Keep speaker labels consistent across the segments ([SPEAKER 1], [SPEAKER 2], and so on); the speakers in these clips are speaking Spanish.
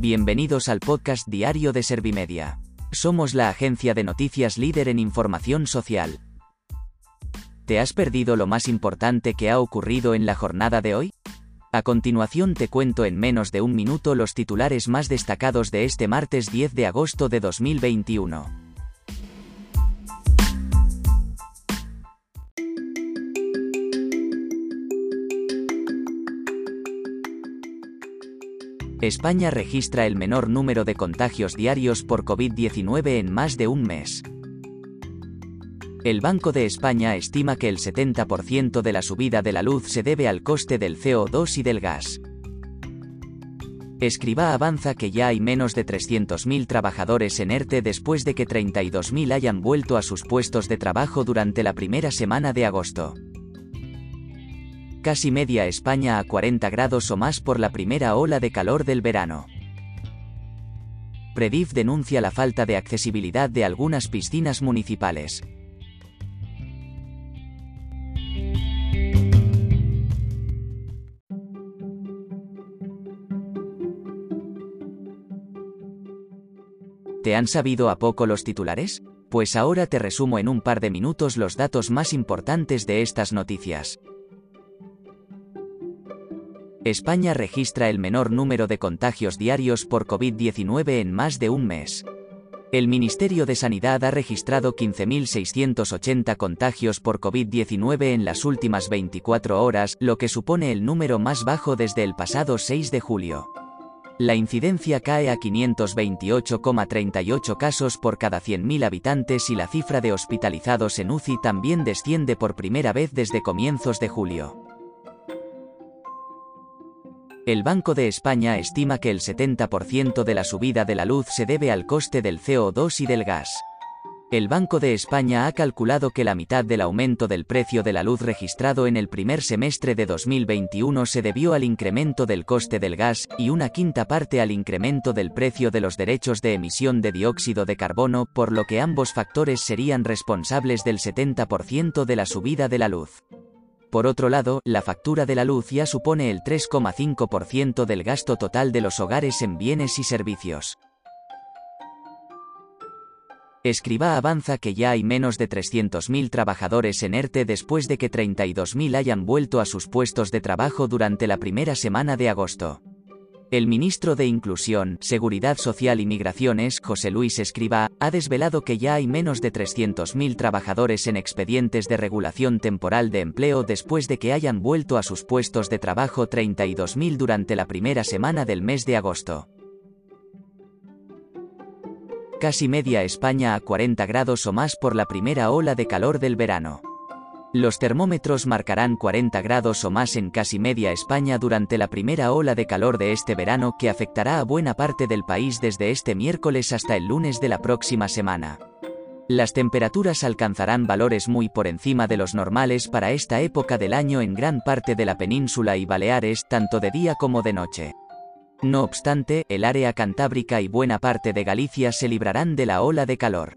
[SPEAKER 1] Bienvenidos al podcast diario de Servimedia. Somos la agencia de noticias líder en información social. ¿Te has perdido lo más importante que ha ocurrido en la jornada de hoy? A continuación te cuento en menos de un minuto los titulares más destacados de este martes 10 de agosto de 2021. España registra el menor número de contagios diarios por COVID-19 en más de un mes. El Banco de España estima que el 70% de la subida de la luz se debe al coste del CO2 y del gas. Escriba avanza que ya hay menos de 300.000 trabajadores en ERTE después de que 32.000 hayan vuelto a sus puestos de trabajo durante la primera semana de agosto. Casi media España a 40 grados o más por la primera ola de calor del verano. Predif denuncia la falta de accesibilidad de algunas piscinas municipales. ¿Te han sabido a poco los titulares? Pues ahora te resumo en un par de minutos los datos más importantes de estas noticias. España registra el menor número de contagios diarios por COVID-19 en más de un mes. El Ministerio de Sanidad ha registrado 15.680 contagios por COVID-19 en las últimas 24 horas, lo que supone el número más bajo desde el pasado 6 de julio. La incidencia cae a 528,38 casos por cada 100.000 habitantes y la cifra de hospitalizados en UCI también desciende por primera vez desde comienzos de julio. El Banco de España estima que el 70% de la subida de la luz se debe al coste del CO2 y del gas. El Banco de España ha calculado que la mitad del aumento del precio de la luz registrado en el primer semestre de 2021 se debió al incremento del coste del gas y una quinta parte al incremento del precio de los derechos de emisión de dióxido de carbono, por lo que ambos factores serían responsables del 70% de la subida de la luz. Por otro lado, la factura de la luz ya supone el 3,5% del gasto total de los hogares en bienes y servicios. Escriba avanza que ya hay menos de 300.000 trabajadores en ERTE después de que 32.000 hayan vuelto a sus puestos de trabajo durante la primera semana de agosto. El ministro de Inclusión, Seguridad Social y Migraciones, José Luis Escriba, ha desvelado que ya hay menos de 300.000 trabajadores en expedientes de regulación temporal de empleo después de que hayan vuelto a sus puestos de trabajo 32.000 durante la primera semana del mes de agosto. Casi media España a 40 grados o más por la primera ola de calor del verano. Los termómetros marcarán 40 grados o más en casi media España durante la primera ola de calor de este verano que afectará a buena parte del país desde este miércoles hasta el lunes de la próxima semana. Las temperaturas alcanzarán valores muy por encima de los normales para esta época del año en gran parte de la península y Baleares, tanto de día como de noche. No obstante, el área cantábrica y buena parte de Galicia se librarán de la ola de calor.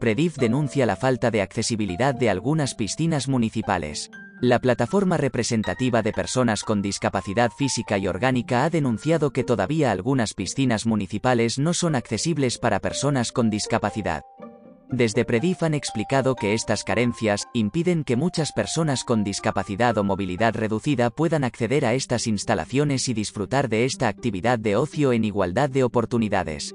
[SPEAKER 1] Predif denuncia la falta de accesibilidad de algunas piscinas municipales. La plataforma representativa de personas con discapacidad física y orgánica ha denunciado que todavía algunas piscinas municipales no son accesibles para personas con discapacidad. Desde Predif han explicado que estas carencias impiden que muchas personas con discapacidad o movilidad reducida puedan acceder a estas instalaciones y disfrutar de esta actividad de ocio en igualdad de oportunidades.